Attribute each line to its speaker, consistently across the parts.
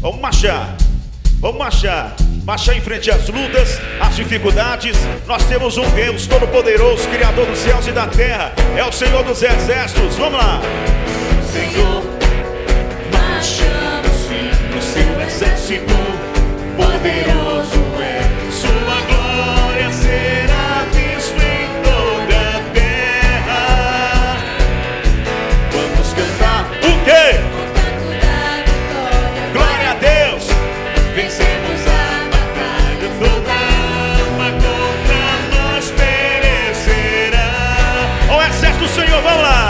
Speaker 1: Vamos marchar. Vamos marchar. Marchar em frente às lutas, às dificuldades. Nós temos um Deus todo-poderoso, Criador dos céus e da terra. É o Senhor dos exércitos. Vamos lá. Senhor Vamos lá.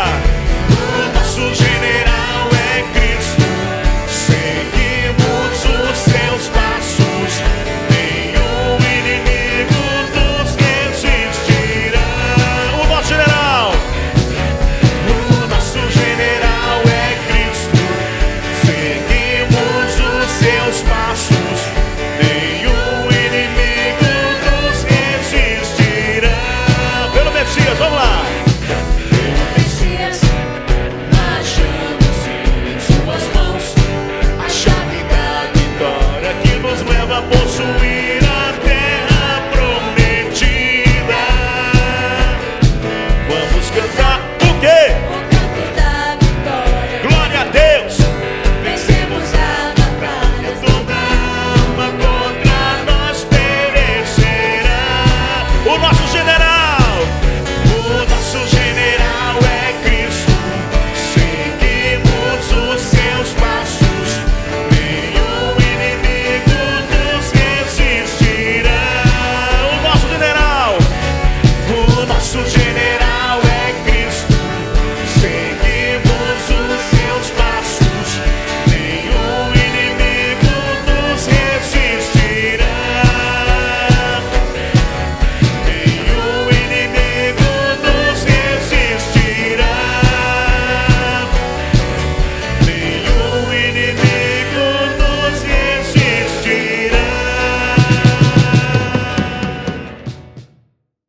Speaker 1: vision that I